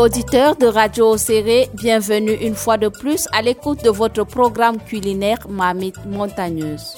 Auditeurs de Radio Serré, bienvenue une fois de plus à l'écoute de votre programme culinaire Mamite Montagneuse.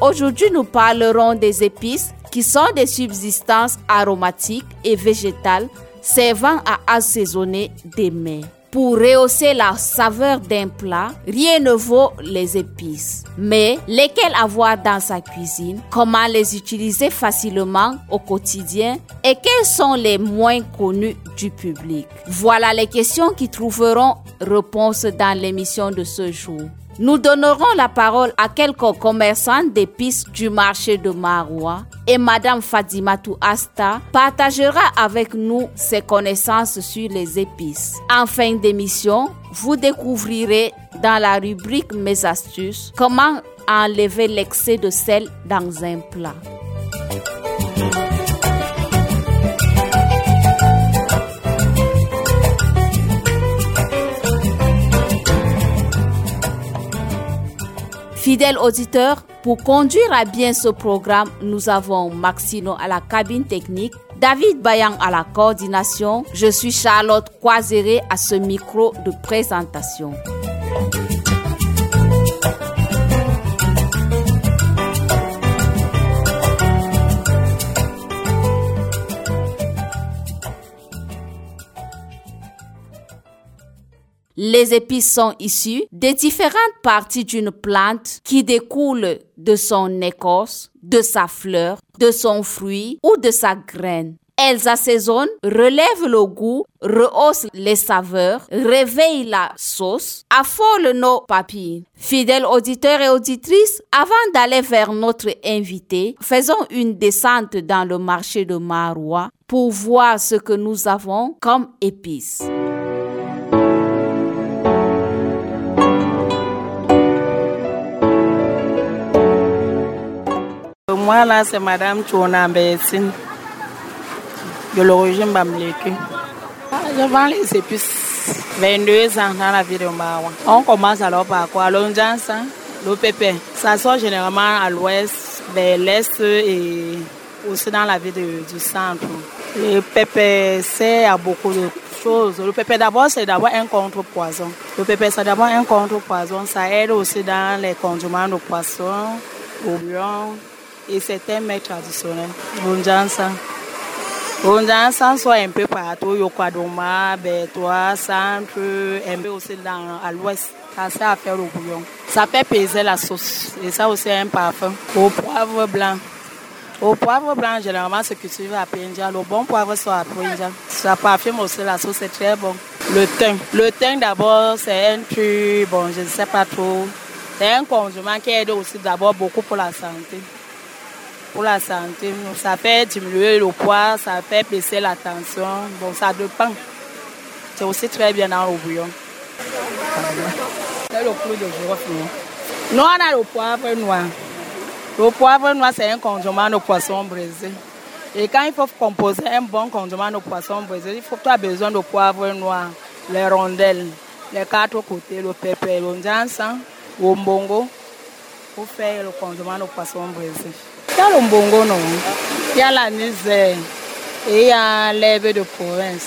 Aujourd'hui, nous parlerons des épices qui sont des subsistances aromatiques et végétales servant à assaisonner des mets. Pour rehausser la saveur d'un plat, rien ne vaut les épices. Mais lesquelles avoir dans sa cuisine, comment les utiliser facilement au quotidien et quels sont les moins connus du public? Voilà les questions qui trouveront réponse dans l'émission de ce jour. Nous donnerons la parole à quelques commerçants d'épices du marché de Maroua et Madame Fadimatou Asta partagera avec nous ses connaissances sur les épices. En fin d'émission, vous découvrirez dans la rubrique Mes astuces comment enlever l'excès de sel dans un plat. Fidèles auditeurs, pour conduire à bien ce programme, nous avons Maxino à la cabine technique, David Bayan à la coordination, je suis Charlotte Croiseré à ce micro de présentation. Les épices sont issues des différentes parties d'une plante qui découlent de son écorce, de sa fleur, de son fruit ou de sa graine. Elles assaisonnent, relèvent le goût, rehaussent les saveurs, réveillent la sauce, affolent nos papilles. Fidèles auditeurs et auditrices, avant d'aller vers notre invité, faisons une descente dans le marché de Marois pour voir ce que nous avons comme épices. Moi, là, c'est Madame Chona Bessine, de l'origine Bamleke. Je vends les épices. 22 ans dans la ville de Mawa. On commence alors par quoi? L'onjans, le pépé. Ça sort généralement à l'ouest, vers l'est et aussi dans la ville de, du centre. Le pépé sert à beaucoup de choses. Le pépé d'abord, c'est d'abord un contre-poison. Le pépé, c'est d'abord un contre-poison. Ça aide aussi dans les condiments de poisson, au bouillon et c'est un mets traditionnel. Bonjansa. Bonjansa soit un peu partout, Yokwadoma, Bétois, Centre, un peu aussi dans, à l'ouest. Ça sert à faire le bouillon. Ça fait peser la sauce. Et ça aussi un parfum. Au poivre blanc. Au poivre blanc, généralement, c'est cultivé à Penja. Le bon poivre soit à Penja. Ça parfume aussi la sauce, c'est très bon. Le thym. Le thym, d'abord, c'est un truc, bon, je ne sais pas trop. C'est un condiment qui aide aussi d'abord beaucoup pour la santé pour la santé. Ça fait diminuer le poids, ça fait baisser la tension. Bon, ça dépend. C'est aussi très bien dans le bouillon. C'est le clou de girofle. Nous, on a le poivre noir. Le poivre noir, c'est un condiment de poisson braisé. Et quand il faut composer un bon condiment de poisson braisé, il faut que tu as besoin de poivre noir, les rondelles, les quatre côtés, le pépé, le njansan, le mbongo, pour faire le condiment de poisson braisé. Dans le Mbongo, non. Il y a la et il y a l'herbe de province.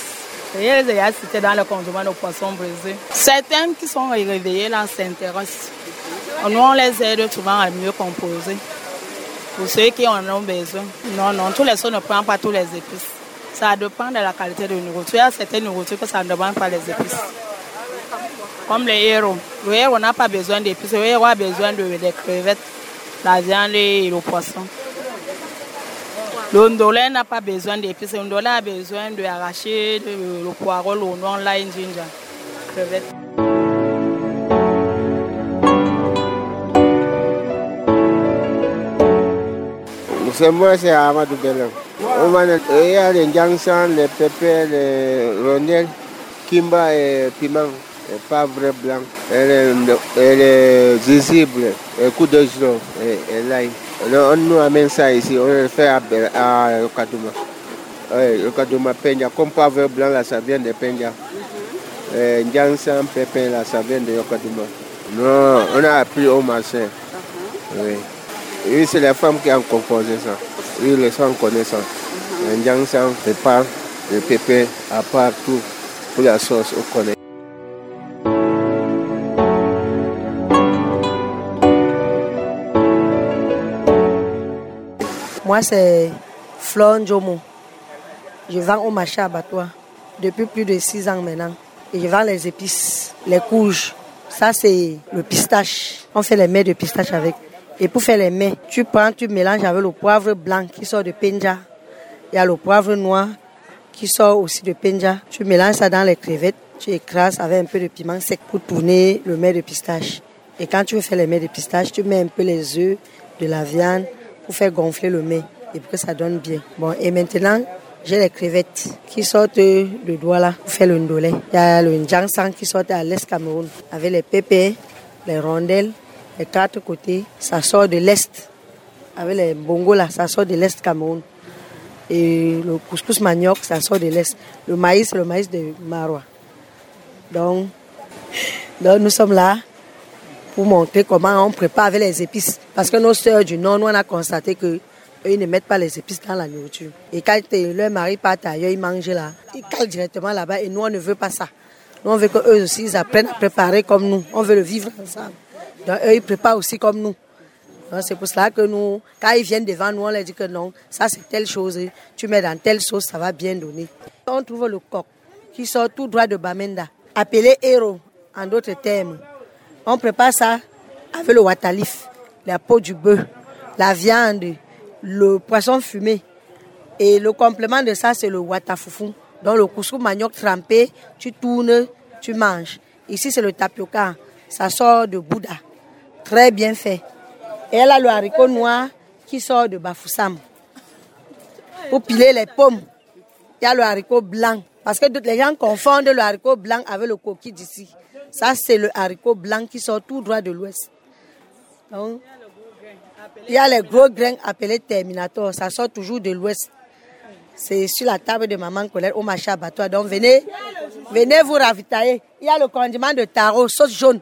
Il y a cité dans le condiment de poisson brisé. Certains qui sont réveillés là s'intéressent. Nous, on les aide souvent à mieux composer. Pour ceux qui en ont besoin. Non, non, tous les sols ne prennent pas tous les épices. Ça dépend de la qualité de nourriture. Il y a certaines nourritures que ça ne demande pas les épices. Comme les héros. Le héros n'a pas besoin d'épices. Le héros a besoin de, des crevettes, la viande et le poisson. Le ndolé n'a pas besoin d'épices. Le ndolé a besoin d'arracher le, le poireau, le noir, lime, ginger, crevettes. C'est moi, c'est Amadou Belem. Il y a les jansan, les pépés, les rondelles, kimba et piment, et pavre blanc, et les, et les visibles, et coup de jour, et, et l'ail. On nous amène ça ici, on le fait à, à Okadouma. Oui, Peña. Comme pavre blanc, là, ça vient de Peña. Euh, Njansan, Pépin, là, ça vient de Yokadima. Non, on a appris au marché. Uh-huh. Oui. Oui, c'est les femmes qui ont composé ça. Oui, les femmes connaissent ça. Njansan, Pépin, le pépé, à part tout, pour la sauce, on connaît. Moi, c'est Flon Jomo. Je vends au marché abattoir depuis plus de six ans maintenant. Et je vends les épices, les couches. Ça, c'est le pistache. On fait les mets de pistache avec. Et pour faire les mets, tu prends, tu mélanges avec le poivre blanc qui sort de Penja. Il y a le poivre noir qui sort aussi de Penja. Tu mélanges ça dans les crevettes. Tu écrases avec un peu de piment sec pour tourner le mets de pistache. Et quand tu veux faire les mets de pistache, tu mets un peu les œufs, de la viande pour faire gonfler le mets et pour que ça donne bien. Bon, et maintenant, j'ai les crevettes qui sortent de Douala pour faire le ndolé. Il y a le njangsan qui sort à l'Est Cameroun avec les pépés, les rondelles, les quatre côtés. Ça sort de l'Est. Avec les bongos là, ça sort de l'Est Cameroun. Et le couscous manioc, ça sort de l'Est. Le maïs, le maïs de Marois. Donc, donc, nous sommes là pour montrer comment on prépare avec les épices. Parce que nos sœurs du Nord, nous, on a constaté que ils ne mettent pas les épices dans la nourriture. Et quand leur mari part ailleurs, ils mangent là. Ils calent directement là-bas et nous, on ne veut pas ça. Nous, on veut qu'eux aussi, ils apprennent à préparer comme nous. On veut le vivre ensemble. Donc, eux, ils préparent aussi comme nous. C'est pour cela que nous, quand ils viennent devant nous, on leur dit que non, ça c'est telle chose, tu mets dans telle sauce, ça va bien donner. On trouve le coq qui sort tout droit de Bamenda, appelé héros en d'autres termes. On prépare ça avec le watalif, la peau du bœuf, la viande, le poisson fumé. Et le complément de ça, c'est le watafoufou. Donc le couscous manioc trempé, tu tournes, tu manges. Ici, c'est le tapioca. Ça sort de Bouddha. Très bien fait. Et elle a le haricot noir qui sort de Bafoussam. Pour piler les pommes, il y a le haricot blanc. Parce que les gens confondent le haricot blanc avec le coquille d'ici. Ça, c'est le haricot blanc qui sort tout droit de l'ouest. il y a les gros grains appelés Terminator. Ça sort toujours de l'ouest. C'est sur la table de maman Colette au marché abattoir. Donc venez, venez vous ravitailler. Il y a le condiment de taro, sauce jaune.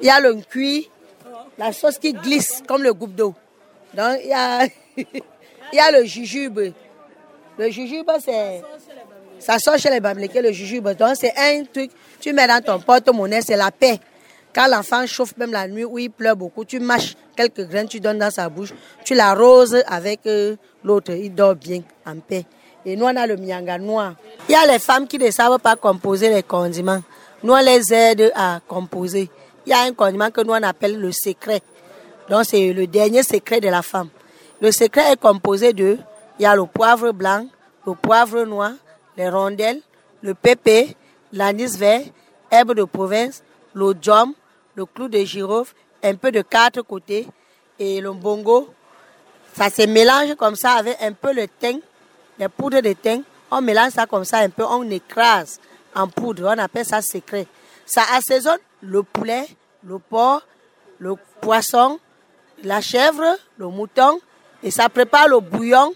Il y a le cuit, la sauce qui glisse comme le goutte d'eau. Donc il y a, il y a le jujube. Le jujube, c'est ça sort chez les Bamileke, le jujube. Donc, c'est un truc, tu mets dans ton porte-monnaie, c'est la paix. Quand l'enfant chauffe même la nuit où il pleure beaucoup, tu mâches quelques graines, tu donnes dans sa bouche, tu l'arroses avec euh, l'autre, il dort bien, en paix. Et nous, on a le mianga noir. Il y a les femmes qui ne savent pas composer les condiments. Nous, on les aide à composer. Il y a un condiment que nous, on appelle le secret. Donc, c'est le dernier secret de la femme. Le secret est composé de, il y a le poivre blanc, le poivre noir, les rondelles, le pépé, l'anis vert, herbe de province, jam, le clou de girofle, un peu de quatre côtés et le bongo. Ça se mélange comme ça avec un peu le thym, les poudres de thym. On mélange ça comme ça un peu, on écrase en poudre, on appelle ça secret. Ça assaisonne le poulet, le porc, le poisson, la chèvre, le mouton et ça prépare le bouillon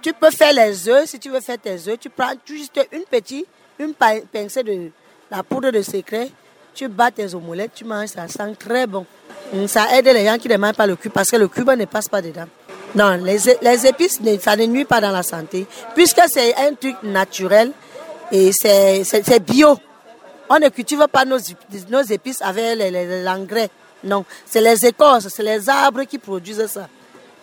tu peux faire les œufs, si tu veux faire tes œufs, tu prends juste une petite, une pincée de la poudre de secret, tu bats tes omelettes, tu manges, ça sent très bon. Ça aide les gens qui ne mangent pas le cube parce que le cube ne passe pas dedans. Non, les, épices, ça ne nuit pas dans la santé puisque c'est un truc naturel et c'est bio. On ne cultive pas nos, épices avec l'engrais. Non, c'est les écorces, c'est les arbres qui produisent ça.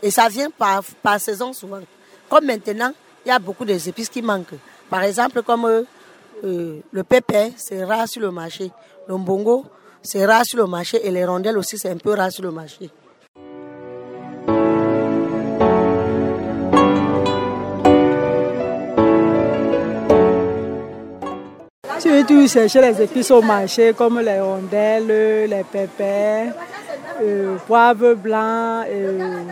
Et ça vient par saison souvent. Comme maintenant, il y a beaucoup d'épices qui manquent. Par exemple, comme euh, le pépé, c'est rare sur le marché. Le mbongo, c'est rare sur le marché. Et les rondelles aussi, c'est un peu rare sur le marché. Tu veux tout chercher les épices au marché comme les rondelles, les pépés, euh, poivre blanc, euh,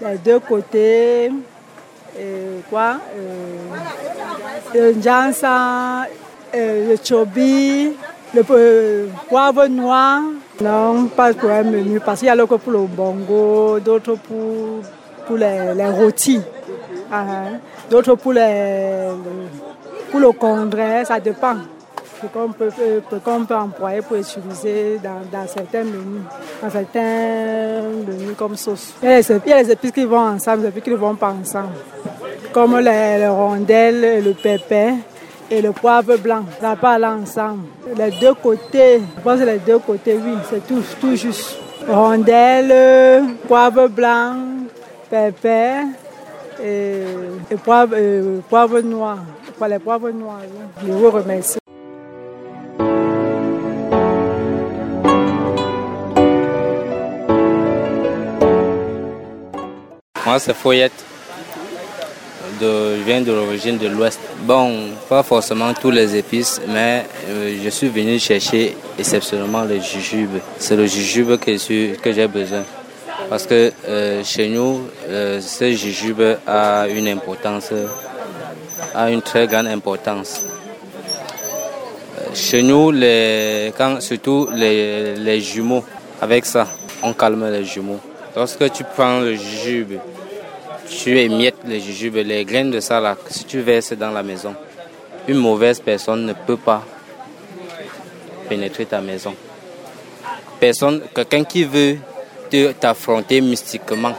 les deux côtés, et quoi euh, le jansa, euh, le chobi, le euh, poivre noir. Non, pas pour un menu, parce qu'il y a le pour le bongo, d'autres pour, pour les, les rôtis, ah, d'autres pour, pour le congrès, ça dépend. Qu'on peut, euh, peut employer pour utiliser dans, certains menus, dans certains menus comme sauce. Il y a les, épices qui vont ensemble, les épices qui ne vont pas ensemble, comme les, rondelles, le pépé et le poivre blanc. Ça aller ensemble. Les deux côtés, je pense que les deux côtés, oui, c'est tout, tout juste. Rondelles, poivre blanc, pépé et, et poivre, euh, poivre noir. Pour les poivres noirs, je vous remercie. Moi, c'est Foyette. De, je viens de l'origine de l'Ouest. Bon, pas forcément tous les épices, mais euh, je suis venu chercher exceptionnellement le jujube. C'est le jujube que, que j'ai besoin. Parce que euh, chez nous, euh, ce jujube a une importance, a une très grande importance. Chez nous, les, quand, surtout les, les jumeaux, avec ça, on calme les jumeaux. Lorsque tu prends le jujube, tu émiettes les jujubes, les graines de ça là, si tu verses dans la maison, une mauvaise personne ne peut pas pénétrer ta maison. Personne, quelqu'un qui veut t'affronter mystiquement,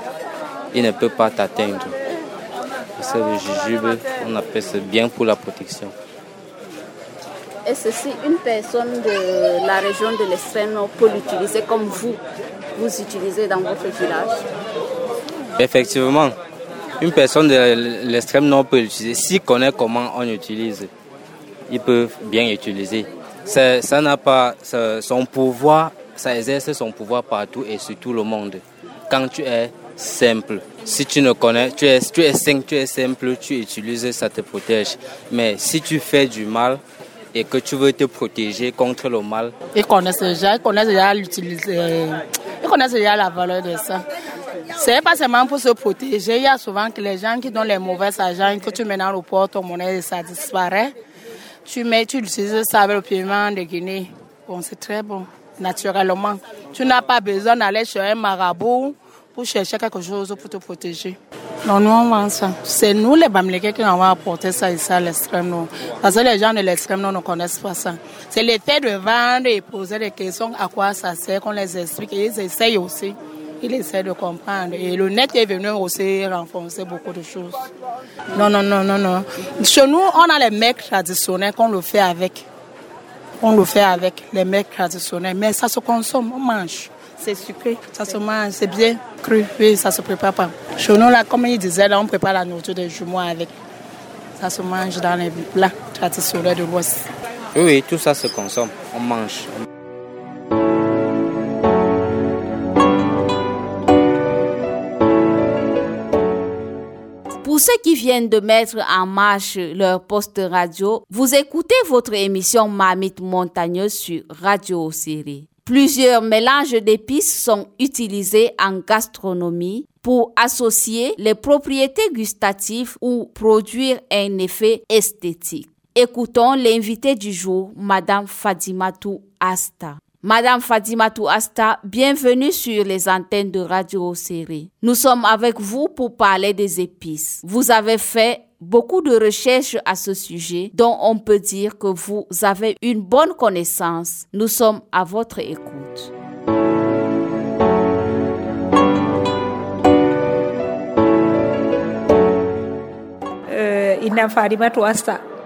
il ne peut pas t'atteindre. C'est le jujube, on appelle ça bien pour la protection. Et ceci, une personne de la région de l'extrême nord peut l'utiliser comme vous, vous utilisez dans votre village Effectivement, une personne de l'extrême nord peut l'utiliser. S'il connaît comment on utilise, il peut bien utiliser. Ça n'a pas son pouvoir, ça exerce son pouvoir partout et sur tout le monde. Quand tu es simple, si tu ne connais, tu es, tu es simple, tu es simple, tu utilises, ça te protège. Mais si tu fais du mal, et que tu veux te protéger contre le mal. Ils connaissent déjà, ils connaissent déjà l'utiliser, ils connaissent déjà la valeur de ça. C'est pas seulement pour se protéger. Il y a souvent que les gens qui donnent les mauvais agents, que tu mets dans le port, ton monnaie, ça disparaît. Tu mets, tu utilises ça avec le piment de Guinée. Bon, c'est très bon, naturellement. Tu n'as pas besoin d'aller chez un marabout pour chercher quelque chose pour te protéger. Non, nous, on vend ça. C'est nous, les Bamileke, qui avons apporté ça ici à l'extrême nord. Parce que les gens de l'extrême nord ne connaissent pas ça. C'est le fait de vendre et poser des questions à quoi ça sert, qu'on les explique. Et ils essayent aussi. Ils essaient de comprendre. Et le net est venu aussi renforcer beaucoup de choses. Non, non, non, non, non. Chez nous, on a les mecs traditionnels qu'on le fait avec. On le fait avec les mecs traditionnels. Mais ça se consomme, on mange c'est sucré, ça se mange, c'est bien cru, oui, ça se prépare pas. Chez nous, là, comme il disait, on prépare la nourriture des jumeaux avec. Ça se mange dans les plats traditionnels de l'Ouest. Oui, tout ça se consomme, on mange. Pour ceux qui viennent de mettre en marche leur poste radio, vous écoutez votre émission Mamite Montagneuse sur Radio Série. Plusieurs mélanges d'épices sont utilisés en gastronomie pour associer les propriétés gustatives ou produire un effet esthétique. Écoutons l'invité du jour, Madame Fadimatou Asta. Madame Fadimatou Asta, bienvenue sur les antennes de Radio Série. Nous sommes avec vous pour parler des épices. Vous avez fait beaucoup de recherches à ce sujet dont on peut dire que vous avez une bonne connaissance. Nous sommes à votre écoute. Euh,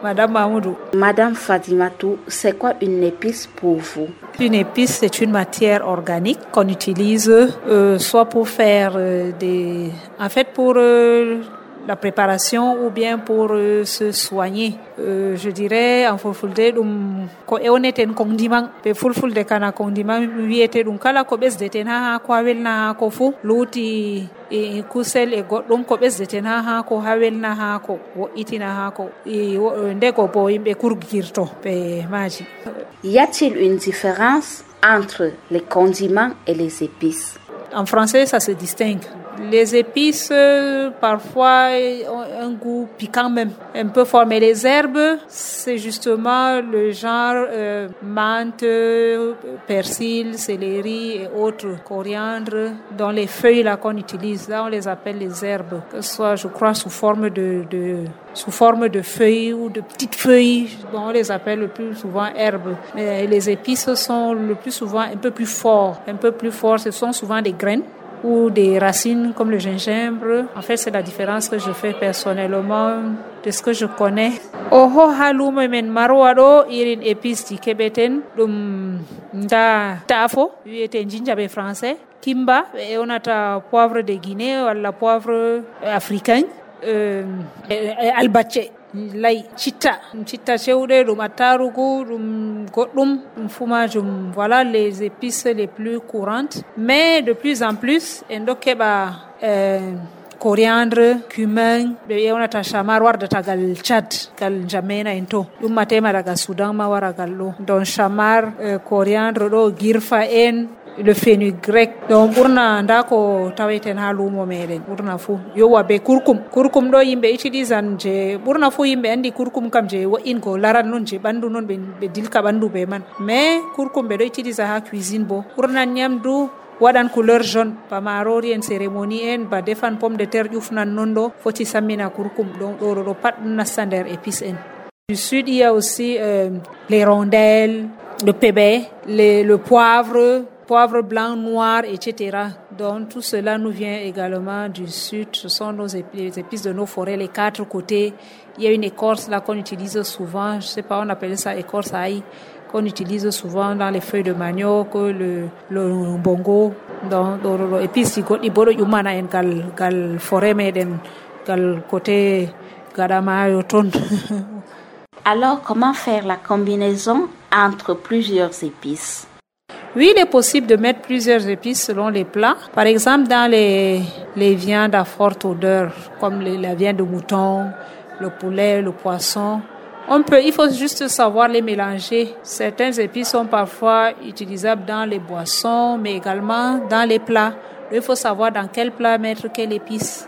Madame Mahmoudou. Madame Fadimatou, c'est quoi une épice pour vous? Une épice, c'est une matière organique qu'on utilise euh, soit pour faire euh, des... En fait, pour... Euh, la préparation ou bien pour euh, se soigner. Euh, je dirais en fulfulde ɗum ko ewneten condiment ɓe fulfulde kana condiment wiyete ɗum kala ko ɓesdeten ha haako ha welna haako fuu luuti e kusel e goɗɗum ko ɓesdeten ha haako ha welna haako wo'itina haako ndego bo yimɓe kurgirto ɓe maaji y a-t-il une différence entre les condiments et les épices? En français ça se distingue Les épices, parfois, ont un goût piquant même, un peu fort. Mais les herbes, c'est justement le genre euh, menthe, persil, céleri et autres, coriandre, dans les feuilles là qu'on utilise. Là, on les appelle les herbes, que ce soit, je crois, sous forme de, de sous forme de feuilles ou de petites feuilles. Bon, on les appelle le plus souvent herbes. Mais les épices sont le plus souvent un peu plus forts, un peu plus forts. Ce sont souvent des graines ou des racines comme le gingembre. En fait, c'est la différence que je fais personnellement de ce que je connais. Oho haluma men marwa ɗo irin épice ji keɓeten ɗum nda tafo wiyete jinjaɓe français kimba ɓe ewnata poivre de guinée walla poivre africain euh, albacce lay citta ɗum citta cewɗe ɗum attarugu ɗum goɗɗum ɗum voilà les épices les plus courantes. Mais de plus en plus en ɗo keɓa euh, coriandre cumin. Ɓe yewnata chamar wardata gal tchad gal jamena en to soudan ma wara ɗo donc chamar euh, coriandre ɗo girfa en le fenugrec donc ɓurna nda ko taweten ha lumo meɗen ɓurna fuu yowa be kurkum. Kurkum ɗo yimɓe utilisan je ɓurna fuu yimɓe andi kurkum kam je wo'in ko laran noon je ɓandu noon ɓe dilka ɓandu be man. Mais kurkum ɓe ɗo utilisa ha cuisine bo. Ɓurnan ñamdu waɗan couleur jaune. Ba marori en cérémonie en ba defan pomme de terre ƴufnan non ɗo foti sammina kurkum. Ɗon ɗo ɗo pat ɗum nasta nder épice en. Du sud il y a aussi euh, les rondelles le pébé les, le poivre poivre blanc, noir, etc. Donc tout cela nous vient également du sud. Ce sont nos épices, les épices de nos forêts, les quatre côtés. Il y a une écorce là qu'on utilise souvent. Je sais pas, on appelle ça écorce aïe qu'on utilise souvent dans les feuilles de manioc, le, bongo. Donc, qui bodo yumana en gal gal forêt meden gal côté. Alors, comment faire la combinaison entre plusieurs épices? Oui, il est possible de mettre plusieurs épices selon les plats. Par exemple, dans les, les viandes à forte odeur, comme les, la viande de mouton, le poulet, le poisson, on peut, il faut juste savoir les mélanger. Certains épices sont parfois utilisables dans les boissons, mais également dans les plats. Il faut savoir dans quel plat mettre quelle épice.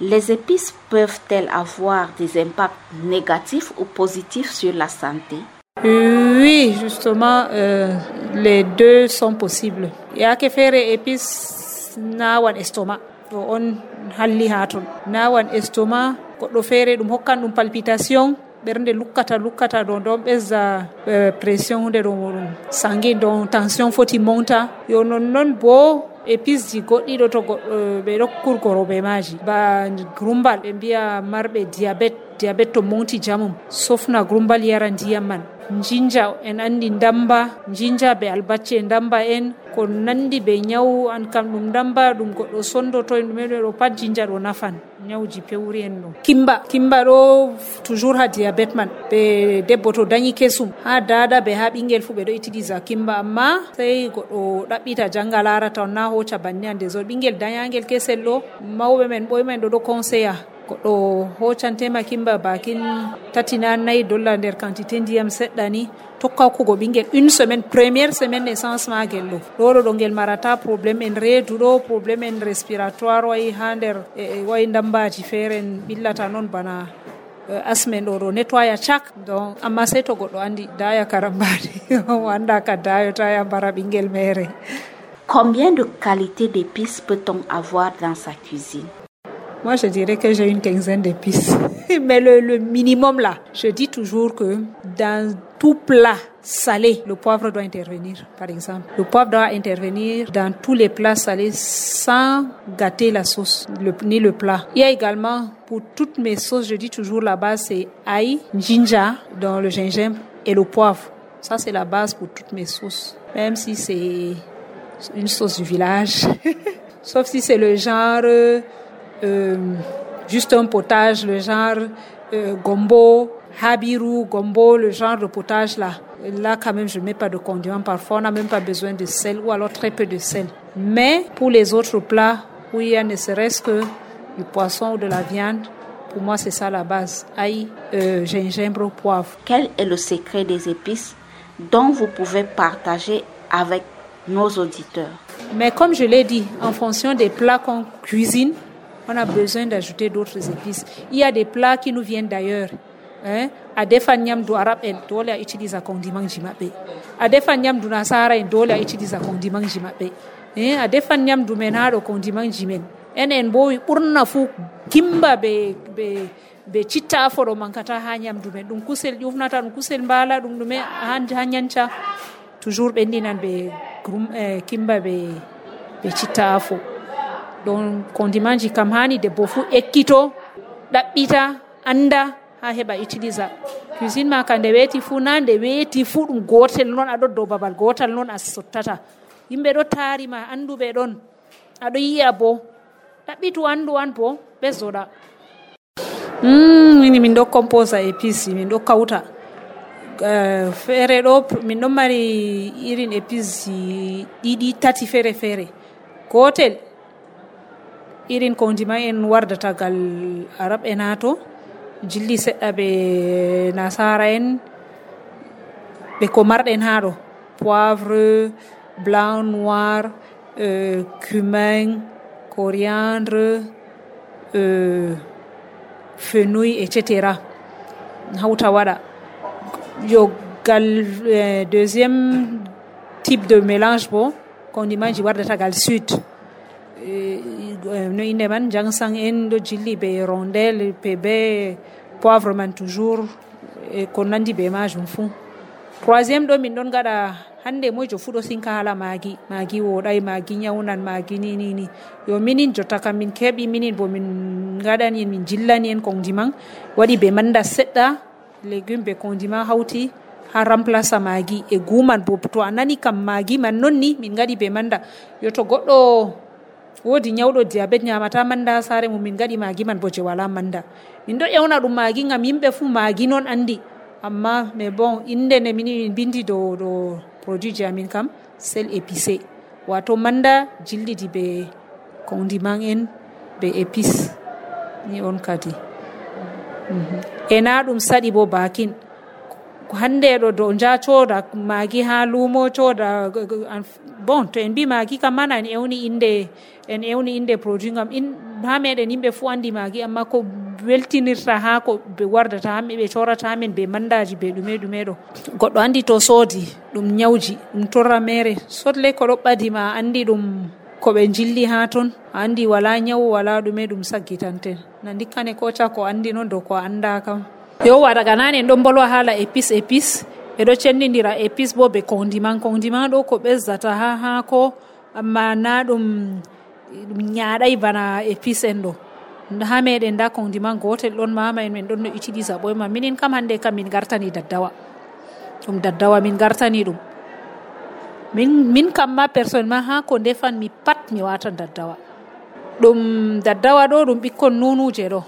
Les épices peuvent-elles avoir des impacts négatifs ou positifs sur la santé? Oui, justement, euh, les deux sont possibles. Il y a que faire épices nawan estomac. To on halli ha ton nawan estomac goɗɗo feere ɗum hokkan ɗum palpitation ɓernde lukkata lukkata ɗo ɗon ɓesda pression hunde ɗo ɗum sanguine ɗon tension foti monta yo nonnoon épice ji goɗɗi ɗo to goɗɗo ɓe ɗo kurgoro ɓe maaji. Ba gurumbal ɓe mbiya marɓe diabéte diabete to monti jamum. Sofna grumbal yara ndiyam man. Jinja en andi ndamba jinja be albacce ndamba en ko nandi be nyawu an kam ɗum ndamba ɗum goɗɗo sondoto en ɗumen ɗo pat jinja ɗo nafan. Nyawuji pewri en ɗo kimba kimba ɗo toujours ha diabete man. Ɓe debbo to dañi kesum ha dada ɓe ha ɓinguel fuu ɓe ɗo utilisa kimba. Amma sey goɗɗo ɗaɓɓita janga larata on na hoca banni ande zon ɓinguel dañagel kesel ɗo mawɓe men ɓoyemen ɗo ɗo conseilla goɗɗo hocantema kimba bakin tati na dolla nder quantité ndiyam seɗɗa ni tokka hokkugo ɓingel une semaine première semaine naissance magel ɗo. Ɗo ɗo marata probléme en reedu ɗo probléme en respiratoire wayi ha nder e wayi ndambaji feere en ɓillata noon bana asme ɗo ɗo nettoya cak. Donc amma sey to goɗɗo andi daya karambani o anda ka dayo ta ya mbara ɓingel mere. Combien de qualités d'épices peut-on avoir dans sa cuisine? Moi, je dirais que j'ai une quinzaine d'épices. Mais le, le, minimum là, je dis toujours que dans tout plat salé, le poivre doit intervenir, par exemple. Le poivre doit intervenir dans tous les plats salés sans gâter la sauce, ni le plat. Il y a également, pour toutes mes sauces, je dis toujours la base, c'est ail, ginger, dans le gingembre et le poivre. Ça, c'est la base pour toutes mes sauces. Même si c'est une sauce du village. sauf si c'est le genre euh, juste un potage, le genre euh, gombo, habiru, gombo, le genre de potage là. Là, quand même, je ne mets pas de condiments. Parfois, on n'a même pas besoin de sel ou alors très peu de sel. Mais pour les autres plats, où il y a ne serait-ce que du poisson ou de la viande, pour moi, c'est ça la base. Ail, euh, gingembre, poivre. Quel est le secret des épices dont vous pouvez partager avec nos auditeurs? Mais comme je l'ai dit, en fonction des plats qu'on cuisine, on a besoin d'ajouter d'autres épices. Il y a des plats qui nous viennent d'ailleurs. Hein? a nyam nyamdu arab en dole a utilisa kondimanji maɓɓe a defa nyamdu nasara en dole a utilisa kondimanji maɓɓe eh? a defa nyamdu men ha ɗo kondimanji men enen bo ɓurna fuu kimba be, be, be citta afo ɗo mankata ha nyamdu men ɗum kusel ƴufnata ɗum kusel mbala ɗum ɗume ha, ha toujours ɓendinan ɓe eh, kimba be citta afo donc kondimaji kam hani debbo fuu ekkito ɗaɓɓita anda ha heɓa utilisa cuisine ma ka nde weeti fuu na nde weeti fuu ɗum gotel noon aɗo dow babal gotal noon a sottata. Yimɓe ɗo taarima anduɓe ɗon aɗo yiya bo. Ɗaɓɓitu andu an bo ɓesdoɗa zoɗa mm, ini min ɗo composa e pice min ɗo kawta. Eh, feere ɗo min ɗon mari irin épice ɗiɗi tati feere feere gotel irin kondima en wardata gal arab en ha to jilli seɗɗa ɓe nasara en ɓe ko marɗen poivre blanc noir euh, cumin coriandre euh, fenouil etc hawta waɗa. Yo gal euh, deuxiéme type de mélange bo kondimanji wardata gal sud no inde man jangsan en ɗo jilli be rondel pe be poivre man toujours e ko nandi be majum fuu troisiéme ɗo min ɗon gaɗa hande moyjo fuu ɗo sinka hala magi. Maagi woɗay magi nyawnan magi ni yo minin jotta kam min keɓi minin bo min gaɗani en min jillani en condiment. Waɗi be manda seɗɗa légume be condiment hawti ha remplace magi. E guman bo to a nani kam magi man non ni min gaɗi be manda. Yo to goɗɗo woodi nyawɗo diabet ñamata manda saare mum min gaɗi magi man bo je wala manda. Min ɗo ƴewna ɗum magi gam yimɓe fuu magi noon andi. Amma mais bon inde nde min min bindi dow ɗo produit ji amin kam sel épicé. Wato manda jillidi be condiment en be épice ni on kadi. Mm -hmm. e na ɗum saɗi bo bakin. Hande ɗo do ja coda magi ha lumo coda bon to en mbi magi kam mana en ewni inde en ewni inde produit gam in ha meɗen yimɓe fuu andi magi amma ko weltinirta ha ko ɓe wardata hamɓe ɓe corata hamen be mandaji be ɗume ɗume ɗo goɗɗo andi to soodi ɗum ñawji ɗum torra mere. Sotle ko ɗo ɓadima andi ɗum koɓe jilli ha toon andi wala ñawu wala ɗume ɗum saggitanten. Na dikkane koca ko andi noon dow ko anda kam. Yowa daga nane en ɗon bolwa haala épice épice ɓeɗo cendidira épice bo be kondiman kondiman ɗo ko ɓesdata ha haako amma na ɗum ɗum ñaɗay bana épice en ɗo ha meɗen nda kondiman gotel ɗon mama en min ɗon no utilisa ɓoyma minin kam hande kam min gartani daddawa. Ɗum daddawa min gartani ɗum min min kam ma personne ma ha ko ndefan mi pat mi watan daddawa. Ɗum daddawa ɗo ɗum ɓikkon nunuje ɗo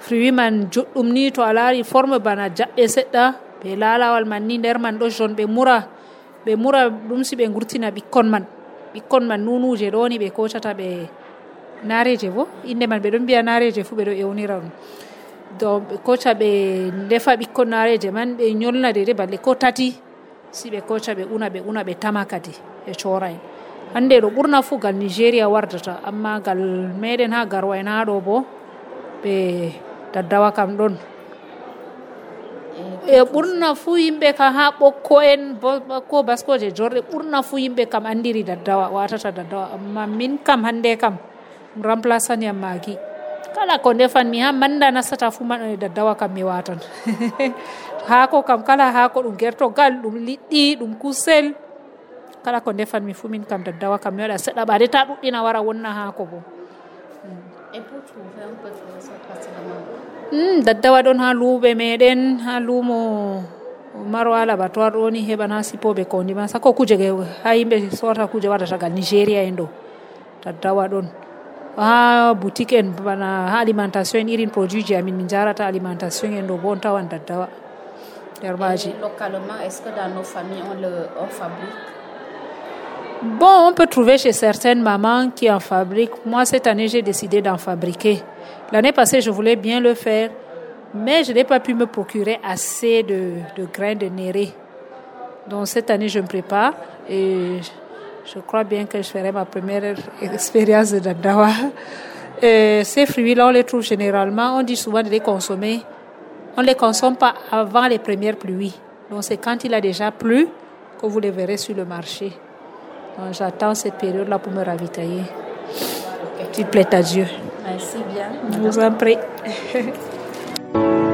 fruit man juɗɗum ni to a laari forme bana jaɓɓe seɗɗa. ɓe lalawal man ni nder man ɗo jon ɓe mura ɓe mura ɗum si ɓe gurtina ɓikkon man. Ɓikkon man nunuje ɗo ni ɓe kocata ɓe nareje bo. Inde man ɓe ɗon mbiya nareje fuu ɓe ɗo ewnira ɗum. Donc ɓe koca ɓe ndefa ɓikkon nareje man ɓe yolna dede balle ko tati si ɓe koca ɓe una ɓe una ɓe tama kadi ɓe cora en hande ɗo ɓurna fuu gal nigéria wardata amma gal meɗen ha garwa en ha ɗo bo ɓe daddawa kam ɗon. E ɓurna fuu yimɓe kam ha ɓokko en ko baskoje jorɗe ɓurna fuu yimɓe kam andiri daddawa watata daddawa. Amma min kam hande kam remplaçani am magi kala ko ndefanmi ha manda nastata fu daddawa kam mi watan haako kam kala haako ɗum gertogal ɗum liɗɗi ɗum kusel. Kala ko ndefanmi fu min kam daddawa kam mi waɗa seɗɗa ɓade ta ɗuɗɗina wara wonna haako bo. Mm, Hmm, daddawa ɗon ha luuɓe meɗen ha luumo marwa labatoire ɗo ni heɓan ha sippoɓe kondima sako kuje ha yimɓe sorta kuje waɗata gal nigéria en ɗo. Daddawa ɗon. Ha boutique en bana ha alimentation en irin produit ji amin min jarata alimentation en ɗo bo on tawan daddawa. Nder maji eh, localement est ce que dans nos famille on le on fabrique? Bon, on peut trouver chez certaines mamans qui en fabriquent. Moi, cette année, j'ai décidé d'en fabriquer. L'année passée, je voulais bien le faire, mais je n'ai pas pu me procurer assez de, grains de néré. Donc, cette année, je me prépare et je crois bien que je ferai ma première expérience de Dandawa. Ces fruits-là, on les trouve généralement, on dit souvent de les consommer. On ne les consomme pas avant les premières pluies. Donc, c'est quand il a déjà plu que vous les verrez sur le marché. Donc, J'attends cette période-là pour me ravitailler. S'il plaît à Dieu. Merci bien. Je vous en prie.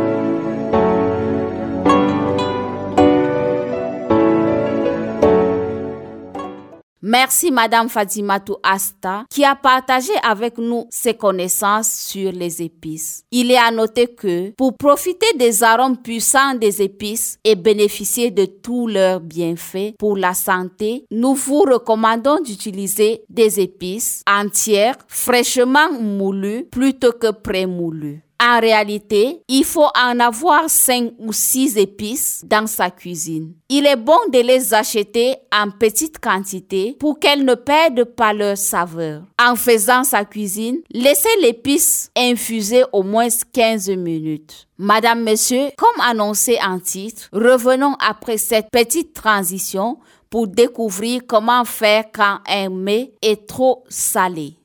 Merci Madame Fatimatou Asta qui a partagé avec nous ses connaissances sur les épices. Il est à noter que pour profiter des arômes puissants des épices et bénéficier de tous leurs bienfaits pour la santé, nous vous recommandons d'utiliser des épices entières, fraîchement moulues plutôt que prémoulues. En réalité, il faut en avoir 5 ou 6 épices dans sa cuisine. Il est bon de les acheter en petite quantité pour qu'elles ne perdent pas leur saveur. En faisant sa cuisine, laissez l'épice infuser au moins 15 minutes. Madame, monsieur, comme annoncé en titre, revenons après cette petite transition pour découvrir comment faire quand un mets est trop salé.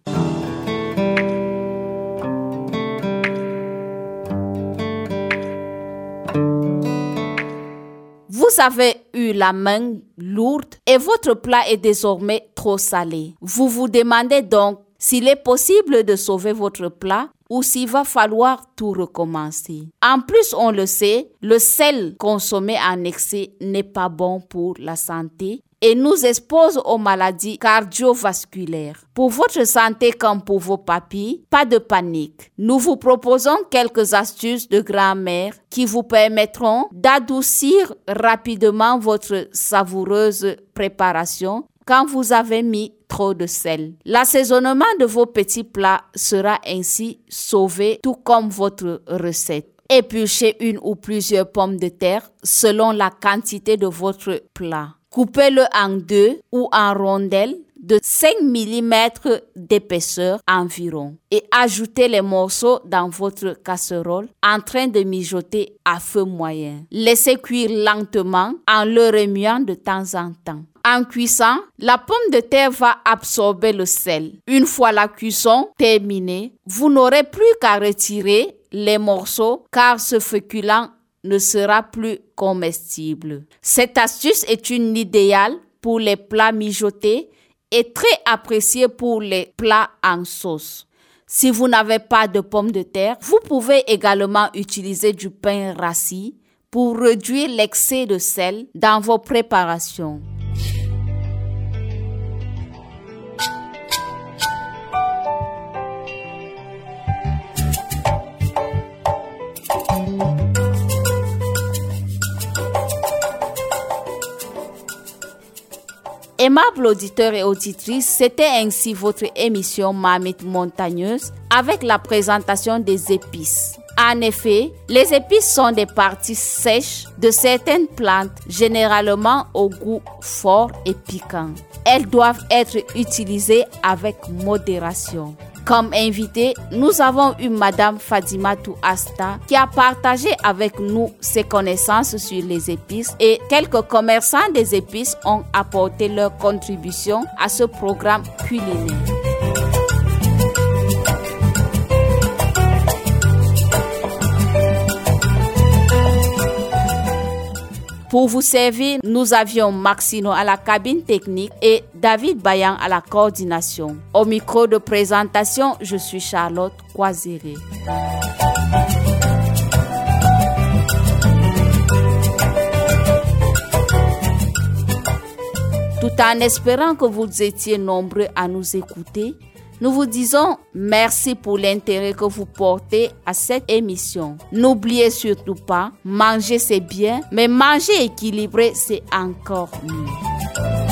Vous avez eu la main lourde et votre plat est désormais trop salé. Vous vous demandez donc s'il est possible de sauver votre plat ou s'il va falloir tout recommencer. En plus, on le sait, le sel consommé en excès n'est pas bon pour la santé et nous expose aux maladies cardiovasculaires. Pour votre santé comme pour vos papilles, pas de panique. Nous vous proposons quelques astuces de grand-mère qui vous permettront d'adoucir rapidement votre savoureuse préparation quand vous avez mis trop de sel. L'assaisonnement de vos petits plats sera ainsi sauvé tout comme votre recette. Épluchez une ou plusieurs pommes de terre selon la quantité de votre plat. Coupez-le en deux ou en rondelles de 5 mm d'épaisseur environ et ajoutez les morceaux dans votre casserole en train de mijoter à feu moyen. Laissez cuire lentement en le remuant de temps en temps. En cuisant, la pomme de terre va absorber le sel. Une fois la cuisson terminée, vous n'aurez plus qu'à retirer les morceaux car ce féculent ne sera plus comestible. Cette astuce est une idéale pour les plats mijotés et très appréciée pour les plats en sauce. Si vous n'avez pas de pommes de terre, vous pouvez également utiliser du pain rassis pour réduire l'excès de sel dans vos préparations. Aimables auditeurs et auditrices, c'était ainsi votre émission Marmite montagneuse avec la présentation des épices. En effet, les épices sont des parties sèches de certaines plantes, généralement au goût fort et piquant. Elles doivent être utilisées avec modération. Comme invité, nous avons eu Madame Fadima Asta qui a partagé avec nous ses connaissances sur les épices et quelques commerçants des épices ont apporté leur contribution à ce programme culinaire. Pour vous servir, nous avions Maxino à la cabine technique et David Bayan à la coordination. Au micro de présentation, je suis Charlotte Coiséré. Tout en espérant que vous étiez nombreux à nous écouter, nous vous disons merci pour l'intérêt que vous portez à cette émission. N'oubliez surtout pas, manger c'est bien, mais manger équilibré c'est encore mieux.